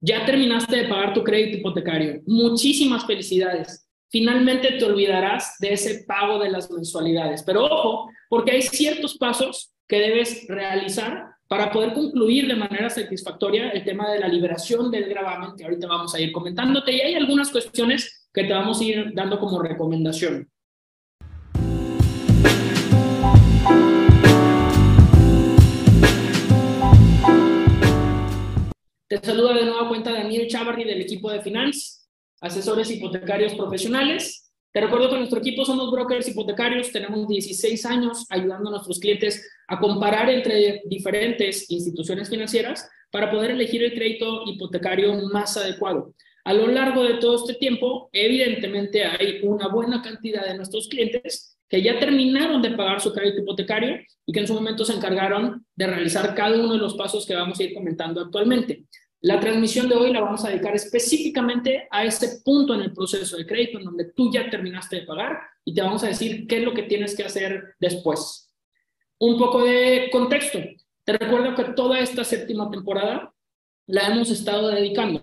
Ya terminaste de pagar tu crédito hipotecario. Muchísimas felicidades. Finalmente te olvidarás de ese pago de las mensualidades. Pero ojo, porque hay ciertos pasos que debes realizar para poder concluir de manera satisfactoria el tema de la liberación del gravamen que ahorita vamos a ir comentándote. Y hay algunas cuestiones que te vamos a ir dando como recomendación. Te saluda de nueva cuenta Daniel Chavarri del equipo de Finance, asesores hipotecarios profesionales. Te recuerdo que nuestro equipo somos brokers hipotecarios, tenemos 16 años ayudando a nuestros clientes a comparar entre diferentes instituciones financieras para poder elegir el crédito hipotecario más adecuado. A lo largo de todo este tiempo, evidentemente hay una buena cantidad de nuestros clientes que ya terminaron de pagar su crédito hipotecario y que en su momento se encargaron de realizar cada uno de los pasos que vamos a ir comentando actualmente. La transmisión de hoy la vamos a dedicar específicamente a ese punto en el proceso de crédito en donde tú ya terminaste de pagar y te vamos a decir qué es lo que tienes que hacer después. Un poco de contexto. Te recuerdo que toda esta séptima temporada la hemos estado dedicando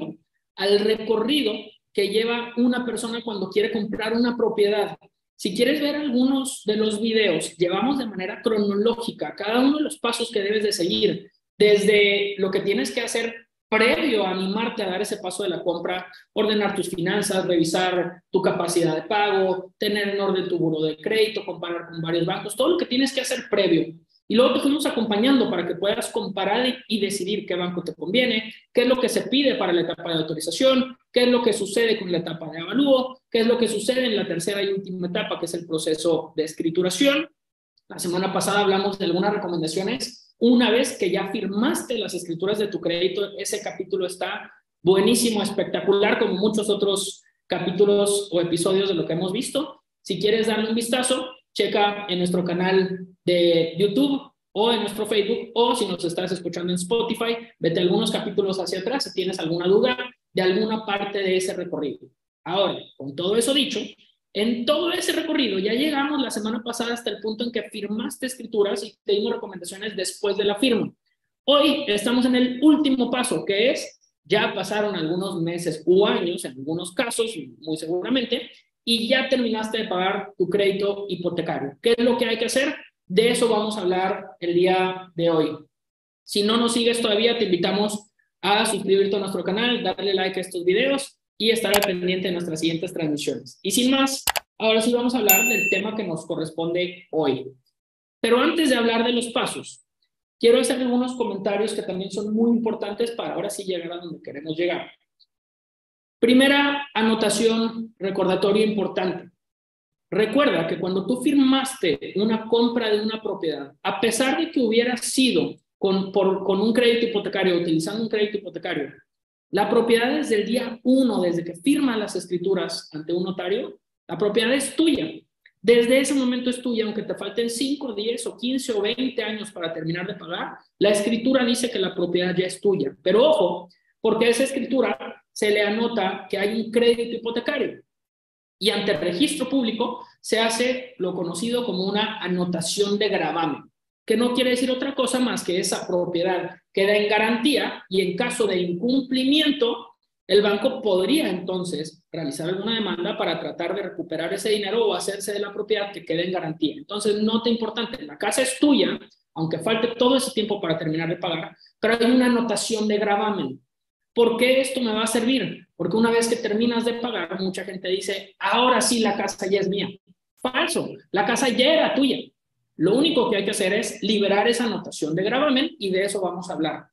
al recorrido que lleva una persona cuando quiere comprar una propiedad si quieres ver algunos de los videos, llevamos de manera cronológica cada uno de los pasos que debes de seguir, desde lo que tienes que hacer previo a animarte a dar ese paso de la compra, ordenar tus finanzas, revisar tu capacidad de pago, tener en orden tu buro de crédito, comparar con varios bancos, todo lo que tienes que hacer previo. Y luego te fuimos acompañando para que puedas comparar y decidir qué banco te conviene, qué es lo que se pide para la etapa de autorización, qué es lo que sucede con la etapa de avalúo, qué es lo que sucede en la tercera y última etapa, que es el proceso de escrituración. La semana pasada hablamos de algunas recomendaciones. Una vez que ya firmaste las escrituras de tu crédito, ese capítulo está buenísimo, espectacular, como muchos otros capítulos o episodios de lo que hemos visto. Si quieres darle un vistazo, checa en nuestro canal de YouTube o en nuestro Facebook o si nos estás escuchando en Spotify, vete algunos capítulos hacia atrás si tienes alguna duda de alguna parte de ese recorrido. Ahora, con todo eso dicho, en todo ese recorrido ya llegamos la semana pasada hasta el punto en que firmaste escrituras y te dimos recomendaciones después de la firma. Hoy estamos en el último paso, que es, ya pasaron algunos meses o años, en algunos casos, muy seguramente, y ya terminaste de pagar tu crédito hipotecario. ¿Qué es lo que hay que hacer? De eso vamos a hablar el día de hoy. Si no nos sigues todavía, te invitamos a suscribirte a nuestro canal, darle like a estos videos y estar al pendiente de nuestras siguientes transmisiones. Y sin más, ahora sí vamos a hablar del tema que nos corresponde hoy. Pero antes de hablar de los pasos, quiero hacer algunos comentarios que también son muy importantes para ahora sí llegar a donde queremos llegar. Primera anotación recordatoria importante. Recuerda que cuando tú firmaste una compra de una propiedad, a pesar de que hubiera sido con, con un crédito hipotecario, utilizando un crédito hipotecario, la propiedad desde el día uno, desde que firma las escrituras ante un notario, la propiedad es tuya. Desde ese momento es tuya, aunque te falten 5, 10 o 15 o 20 años para terminar de pagar, la escritura dice que la propiedad ya es tuya. Pero ojo, porque esa escritura se le anota que hay un crédito hipotecario. Y ante el registro público se hace lo conocido como una anotación de gravamen, que no quiere decir otra cosa más que esa propiedad queda en garantía y en caso de incumplimiento, el banco podría entonces realizar alguna demanda para tratar de recuperar ese dinero o hacerse de la propiedad que quede en garantía. Entonces, nota importante, la casa es tuya, aunque falte todo ese tiempo para terminar de pagar, pero hay una anotación de gravamen. ¿Por qué esto me va a servir? Porque una vez que terminas de pagar, mucha gente dice, ahora sí la casa ya es mía. Falso, la casa ya era tuya. Lo único que hay que hacer es liberar esa anotación de gravamen y de eso vamos a hablar.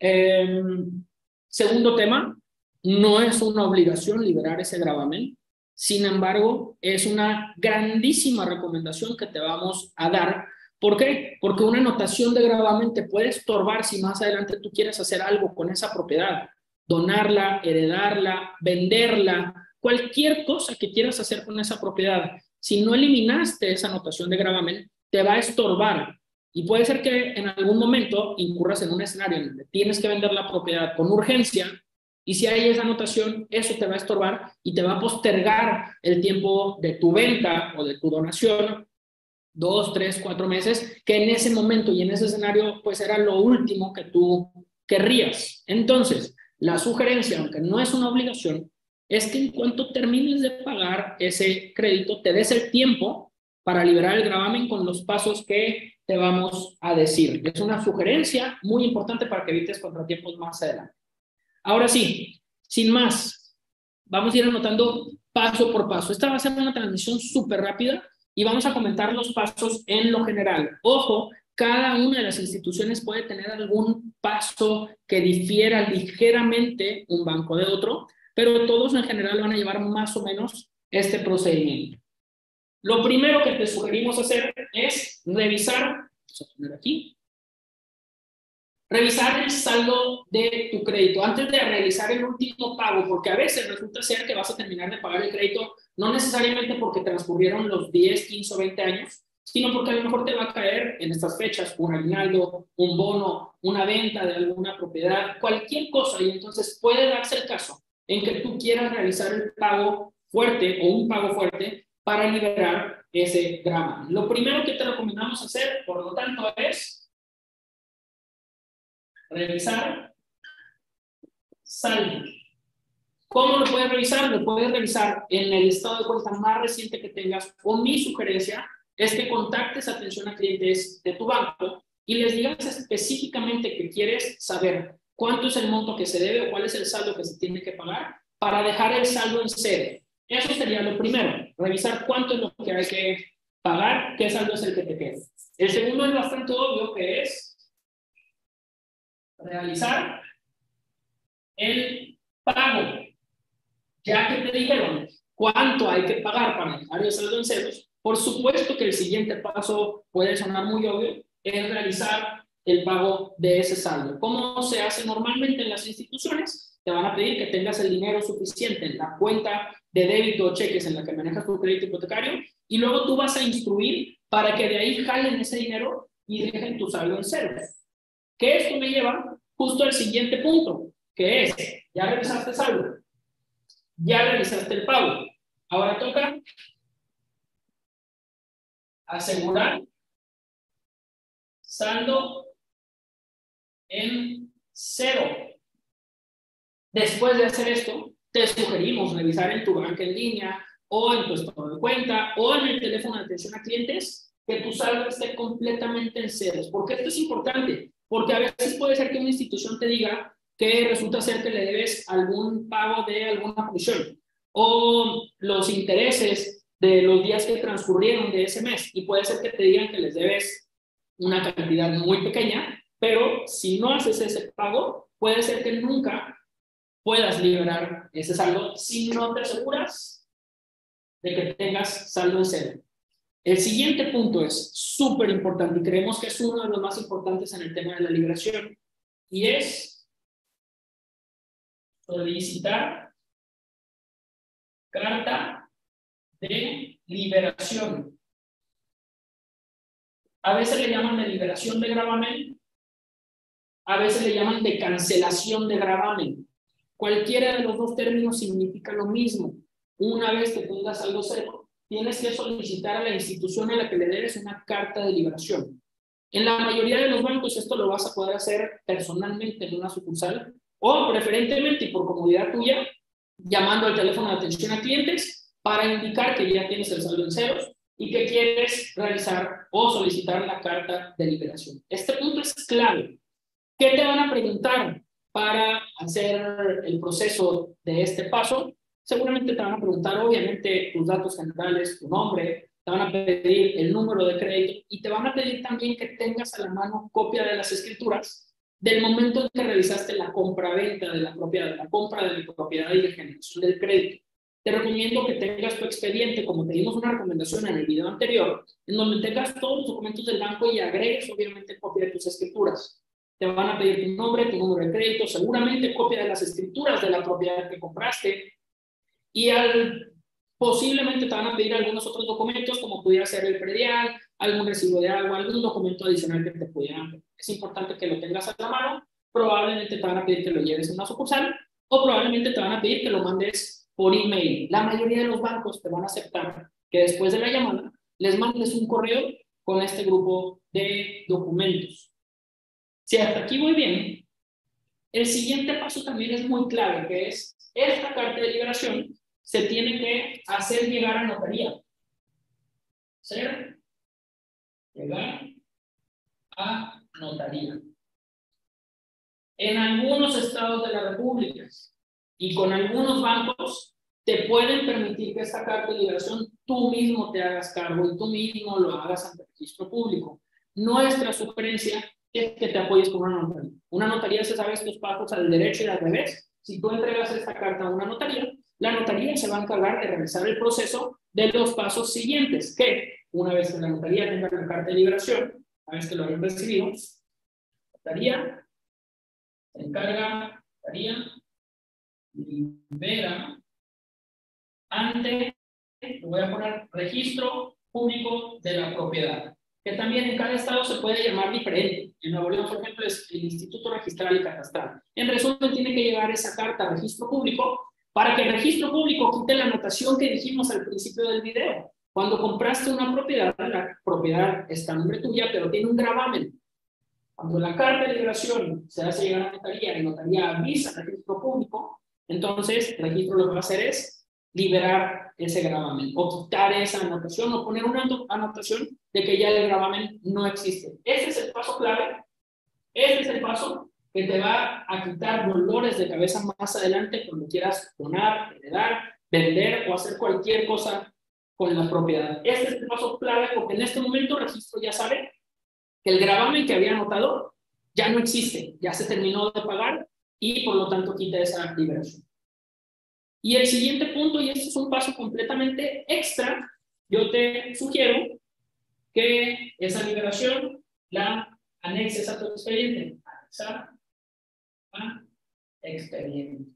Em, segundo tema, no es una obligación liberar ese gravamen. Sin embargo, es una grandísima recomendación que te vamos a dar. ¿Por qué? Porque una anotación de gravamen te puede estorbar si más adelante tú quieres hacer algo con esa propiedad donarla, heredarla, venderla, cualquier cosa que quieras hacer con esa propiedad. Si no eliminaste esa anotación de gravamen, te va a estorbar. Y puede ser que en algún momento incurras en un escenario en donde tienes que vender la propiedad con urgencia y si hay esa anotación, eso te va a estorbar y te va a postergar el tiempo de tu venta o de tu donación, dos, tres, cuatro meses, que en ese momento y en ese escenario, pues era lo último que tú querrías. Entonces, La sugerencia, aunque no es una obligación, es que en cuanto termines de pagar ese crédito, te des el tiempo para liberar el gravamen con los pasos que te vamos a decir. Es una sugerencia muy importante para que evites contratiempos más adelante. Ahora sí, sin más, vamos a ir anotando paso por paso. Esta va a ser una transmisión súper rápida y vamos a comentar los pasos en lo general. Ojo, cada una de las instituciones puede tener algún paso que difiera ligeramente un banco de otro, pero todos en general van a llevar más o menos este procedimiento. Lo primero que te sugerimos hacer es revisar, aquí, revisar el saldo de tu crédito antes de realizar el último pago, porque a veces resulta ser que vas a terminar de pagar el crédito no necesariamente porque transcurrieron los 10, 15 o 20 años, sino porque a lo mejor te va a caer en estas fechas un aguinaldo, un bono, una venta de alguna propiedad, cualquier cosa, y entonces puede darse el caso en que tú quieras realizar el pago fuerte o un pago fuerte para liberar ese drama. Lo primero que te recomendamos hacer, por lo tanto, es revisar saldo. ¿Cómo lo puedes revisar? Lo puedes revisar en el estado de cuenta más reciente que tengas o mi sugerencia es que contactes atención a clientes de tu banco y les digas específicamente que quieres saber cuánto es el monto que se debe o cuál es el saldo que se tiene que pagar para dejar el saldo en cero. Eso sería lo primero, revisar cuánto es lo que hay que pagar, qué saldo es el que te queda. El segundo es bastante obvio, que es realizar el pago. Ya que te dijeron cuánto hay que pagar para dejar el saldo en ceros, por supuesto que el siguiente paso puede sonar muy obvio, es realizar el pago de ese saldo. ¿Cómo se hace normalmente en las instituciones? Te van a pedir que tengas el dinero suficiente en la cuenta de débito o cheques en la que manejas tu crédito hipotecario y luego tú vas a instruir para que de ahí jalen ese dinero y dejen tu saldo en cero. Que esto me lleva justo al siguiente punto, que es, ya revisaste saldo, ya revisaste el pago. Ahora toca asegurar saldo en cero. Después de hacer esto, te sugerimos revisar en tu banca en línea o en tu estado de cuenta o en el teléfono de atención a clientes que tu saldo esté completamente en ceros. ¿Por qué esto es importante? Porque a veces puede ser que una institución te diga que resulta ser que le debes algún pago de alguna comisión o los intereses de los días que transcurrieron de ese mes y puede ser que te digan que les debes una cantidad muy pequeña, pero si no haces ese pago, puede ser que nunca puedas liberar ese saldo si no te aseguras de que tengas saldo en cero. El siguiente punto es súper importante y creemos que es uno de los más importantes en el tema de la liberación y es solicitar carta de liberación. A veces le llaman de liberación de gravamen, a veces le llaman de cancelación de gravamen. Cualquiera de los dos términos significa lo mismo. Una vez que tengas algo cero, tienes que solicitar a la institución a la que le debes una carta de liberación. En la mayoría de los bancos esto lo vas a poder hacer personalmente en una sucursal o preferentemente y por comodidad tuya, llamando al teléfono de atención a clientes para indicar que ya tienes el saldo en ceros y que quieres realizar o solicitar la carta de liberación. Este punto es clave. ¿Qué te van a preguntar? para hacer el proceso de este paso, seguramente te van a preguntar, obviamente, tus datos generales, tu nombre, te van a pedir el número de crédito y te van a pedir también que tengas a la mano copia de las escrituras del momento en que realizaste la compra-venta de la propiedad, la compra de la propiedad y la generación del crédito. Te recomiendo que tengas tu expediente, como te dimos una recomendación en el video anterior, en donde tengas todos los documentos del banco y agregues, obviamente, copia de tus escrituras te van a pedir tu nombre, tu número de crédito, seguramente copia de las escrituras de la propiedad que compraste y al, posiblemente te van a pedir algunos otros documentos como pudiera ser el predial, algún recibo de agua, algún documento adicional que te pudieran. Es importante que lo tengas a la mano, probablemente te van a pedir que lo lleves a una sucursal o probablemente te van a pedir que lo mandes por email. La mayoría de los bancos te van a aceptar que después de la llamada les mandes un correo con este grupo de documentos. Si hasta aquí voy bien, El siguiente paso también es muy clave, que es esta carta de liberación se tiene que hacer llegar a notaría. Ser llegar a notaría. En algunos estados de la República y con algunos bancos te pueden permitir que esta carta de liberación tú mismo te hagas cargo y tú mismo lo hagas ante el registro público. Nuestra sugerencia es que te apoyes con una notaría. Una notaría se sabe estos pasos al derecho y al revés. Si tú entregas esta carta a una notaría, la notaría se va a encargar de realizar el proceso de los pasos siguientes, que una vez que la notaría tenga la carta de liberación, una vez que lo hayan recibido, notaría se encarga, notaría libera ante, lo voy a poner, registro público de la propiedad que también en cada estado se puede llamar diferente. En Nuevo León, por ejemplo, es el Instituto Registral y Catastral. En resumen, tiene que llegar esa carta a registro público para que el registro público quite la anotación que dijimos al principio del video. Cuando compraste una propiedad, la propiedad está en nombre tuya, pero tiene un gravamen. Cuando la carta de liberación se hace llegar a notaría la notaría avisa al registro público, entonces el registro lo que va a hacer es liberar ese gravamen o quitar esa anotación o poner una anotación de que ya el gravamen no existe. Ese es el paso clave. Ese es el paso que te va a quitar dolores de cabeza más adelante cuando quieras donar, heredar, vender o hacer cualquier cosa con la propiedad. Este es el paso clave porque en este momento el registro ya sabe que el gravamen que había anotado ya no existe, ya se terminó de pagar y por lo tanto quita esa liberación. Y el siguiente punto, y este es un paso completamente extra, yo te sugiero que esa liberación la anexes a tu expediente. Anexar a expediente.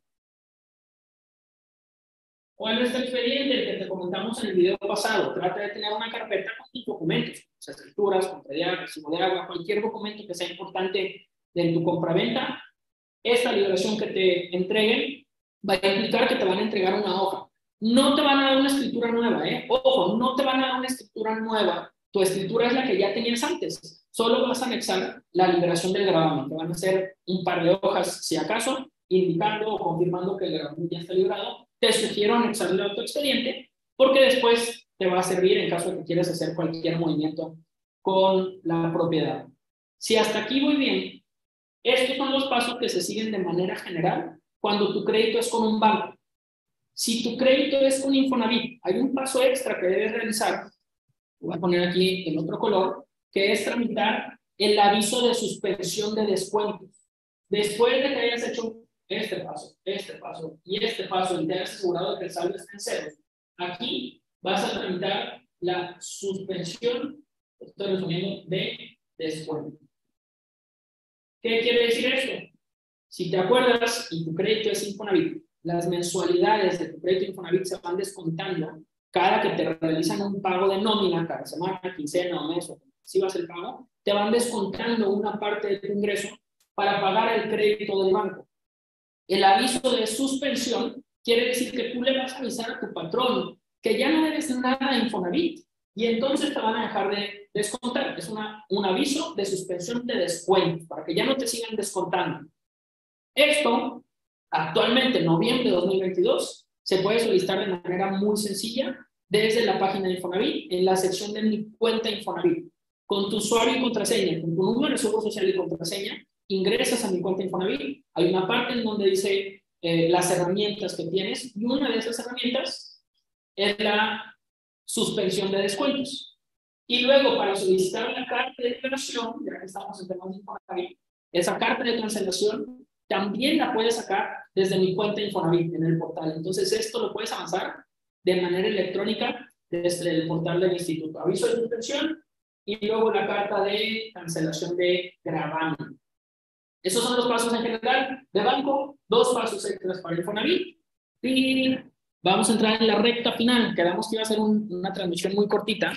¿Cuál es el expediente? El que te comentamos en el video pasado. Trata de tener una carpeta con tus documentos, escrituras, contradiar, recibo de agua, cualquier documento que sea importante de tu compraventa. Esta liberación que te entreguen va a implicar que te van a entregar una hoja. No te van a dar una escritura nueva, ¿eh? Ojo, no te van a dar una escritura nueva. Tu escritura es la que ya tenías antes. Solo vas a anexar la liberación del gravamen, que van a ser un par de hojas, si acaso, indicando o confirmando que el gravamen ya está librado. Te sugiero anexarlo a tu expediente, porque después te va a servir en caso de que quieras hacer cualquier movimiento con la propiedad. Si hasta aquí voy bien, estos son los pasos que se siguen de manera general cuando tu crédito es con un banco. Si tu crédito es con Infonavit, hay un paso extra que debes realizar, voy a poner aquí en otro color, que es tramitar el aviso de suspensión de descuentos. Después de que hayas hecho este paso, este paso y este paso y te hayas asegurado de que el saldo esté en cero, aquí vas a tramitar la suspensión, de descuento. ¿Qué quiere decir esto? Si te acuerdas y tu crédito es Infonavit, las mensualidades de tu crédito Infonavit se van descontando cada que te realizan un pago de nómina, cada semana, quincena o mes, o si vas el pago, te van descontando una parte de tu ingreso para pagar el crédito del banco. El aviso de suspensión quiere decir que tú le vas a avisar a tu patrón que ya no debes nada Infonavit y entonces te van a dejar de descontar. Es una, un aviso de suspensión de descuento para que ya no te sigan descontando. Esto, actualmente, en noviembre de 2022, se puede solicitar de manera muy sencilla desde la página de Infonavit, en la sección de mi cuenta Infonavit. Con tu usuario y contraseña, con tu número de seguro social y contraseña, ingresas a mi cuenta Infonavit. Hay una parte en donde dice eh, las herramientas que tienes y una de esas herramientas es la suspensión de descuentos. Y luego, para solicitar una carta de declaración, ya que estamos en temas de Infonavit, esa carta de cancelación también la puedes sacar desde mi cuenta Infonavit en el portal. Entonces, esto lo puedes avanzar de manera electrónica desde el portal del instituto. Aviso de suspensión y luego la carta de cancelación de gravamen. Esos son los pasos en general de banco, dos pasos extras para Infonavit. Y vamos a entrar en la recta final. Quedamos que iba a ser una transmisión muy cortita.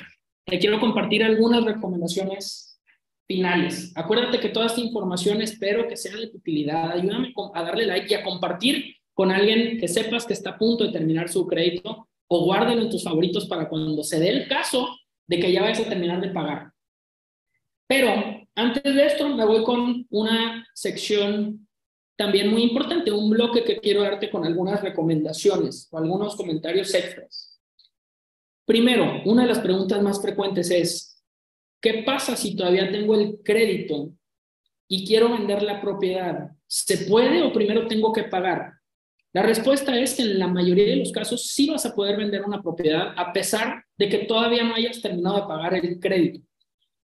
Le quiero compartir algunas recomendaciones finales. Acuérdate que toda esta información espero que sea de tu utilidad. Ayúdame a darle like y a compartir con alguien que sepas que está a punto de terminar su crédito o guárdalo en tus favoritos para cuando se dé el caso de que ya vayas a terminar de pagar. Pero antes de esto me voy con una sección también muy importante, un bloque que quiero darte con algunas recomendaciones o algunos comentarios extras. Primero, una de las preguntas más frecuentes es, ¿qué pasa si todavía tengo el crédito y quiero vender la propiedad? ¿Se puede o primero tengo que pagar? La respuesta es que en la mayoría de los casos sí vas a poder vender una propiedad a pesar de que todavía no hayas terminado de pagar el crédito.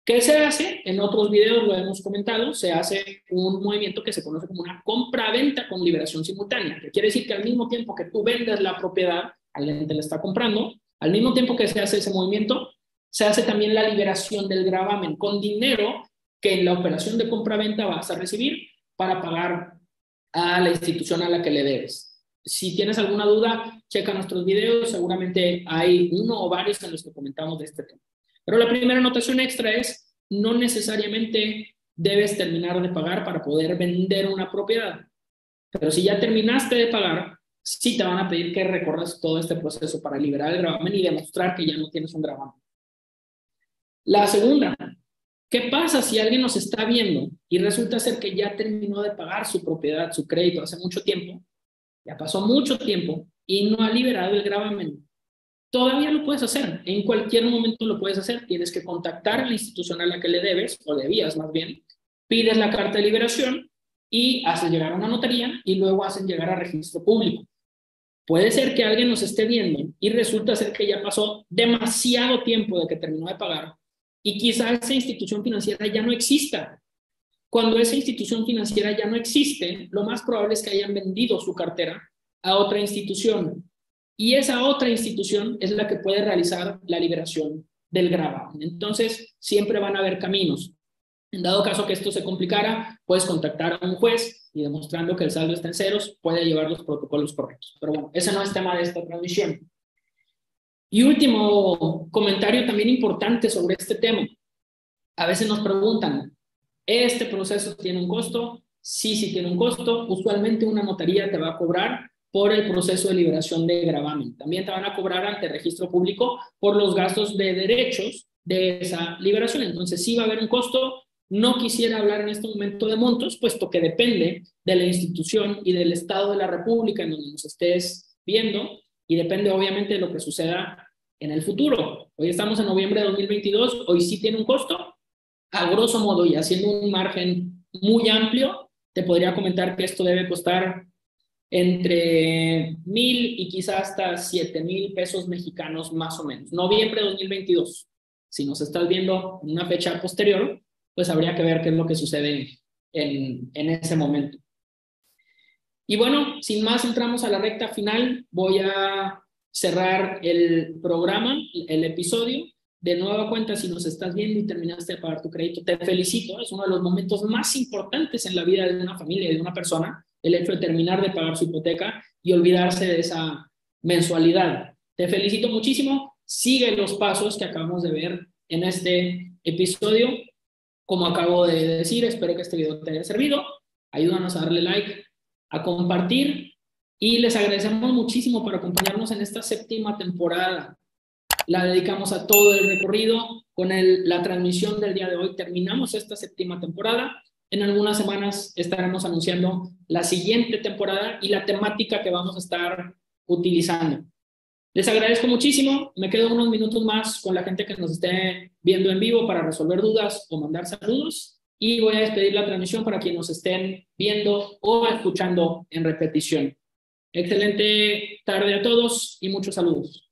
¿Qué se hace? En otros videos lo hemos comentado, se hace un movimiento que se conoce como una compra-venta con liberación simultánea, que quiere decir que al mismo tiempo que tú vendes la propiedad, alguien te la está comprando, al mismo tiempo que se hace ese movimiento, se hace también la liberación del gravamen con dinero que en la operación de compra-venta vas a recibir para pagar a la institución a la que le debes. Si tienes alguna duda, checa nuestros videos, seguramente hay uno o varios en los que comentamos de este tema. Pero la primera anotación extra es, no necesariamente debes terminar de pagar para poder vender una propiedad. Pero si ya terminaste de pagar, sí te van a pedir que recorras todo este proceso para liberar el gravamen y demostrar que ya no tienes un gravamen. La segunda, ¿qué pasa si alguien nos está viendo y resulta ser que ya terminó de pagar su propiedad, su crédito hace mucho tiempo? Ya pasó mucho tiempo y no ha liberado el gravamen todavía lo puedes hacer. En cualquier momento lo puedes hacer. Tienes que contactar a la institución a la que le debes, o debías más bien, pides la carta de liberación y haces llegar a una notaría y luego hacen llegar a registro público. Puede ser que alguien nos esté viendo y resulta ser que ya pasó demasiado tiempo de que terminó de pagar y quizás esa institución financiera ya no exista. Cuando esa institución financiera ya no existe, lo más probable es que hayan vendido su cartera a otra institución y esa otra institución es la que puede realizar la liberación del gravamen. Entonces, siempre van a haber caminos. En dado caso que esto se complicara, puedes contactar a un juez y demostrando que el saldo está en ceros, puede llevar los protocolos correctos. Pero bueno, ese no es tema de esta transmisión. Y último comentario también importante sobre este tema. A veces nos preguntan, ¿este proceso tiene un costo? Sí, sí tiene un costo. Usualmente una notaría te va a cobrar por el proceso de liberación de gravamen. También te van a cobrar ante registro público por los gastos de derechos de esa liberación. Entonces sí va a haber un costo. No quisiera hablar en este momento de montos, puesto que depende de la institución y del Estado de la República en donde nos estés viendo y depende obviamente de lo que suceda en el futuro. Hoy estamos en noviembre de 2022, hoy sí tiene un costo. A grosso modo y haciendo un margen muy amplio, te podría comentar que esto debe costar entre mil y quizás hasta siete mil pesos mexicanos más o menos. Noviembre de 2022. Si nos estás viendo en una fecha posterior, pues habría que ver qué es lo que sucede en, en ese momento. Y bueno, sin más, entramos a la recta final. Voy a cerrar el programa, el episodio. De nueva cuenta, si nos estás viendo y terminaste de pagar tu crédito, te felicito. Es uno de los momentos más importantes en la vida de una familia y de una persona el hecho de terminar de pagar su hipoteca y olvidarse de esa mensualidad. Te felicito muchísimo. Sigue los pasos que acabamos de ver en este episodio. Como acabo de decir, espero que este video te haya servido. Ayúdanos a darle like, a compartir y les agradecemos muchísimo por acompañarnos en esta séptima temporada. La dedicamos a todo el recorrido con la transmisión del día de hoy. Terminamos esta séptima temporada en algunas semanas estaremos anunciando la siguiente temporada y la temática que vamos a estar utilizando. Les agradezco muchísimo. Me quedo unos minutos más con la gente que nos esté viendo en vivo para resolver dudas o mandar saludos. Y voy a despedir la transmisión para quienes nos estén viendo o escuchando en repetición. Excelente tarde a todos y muchos saludos.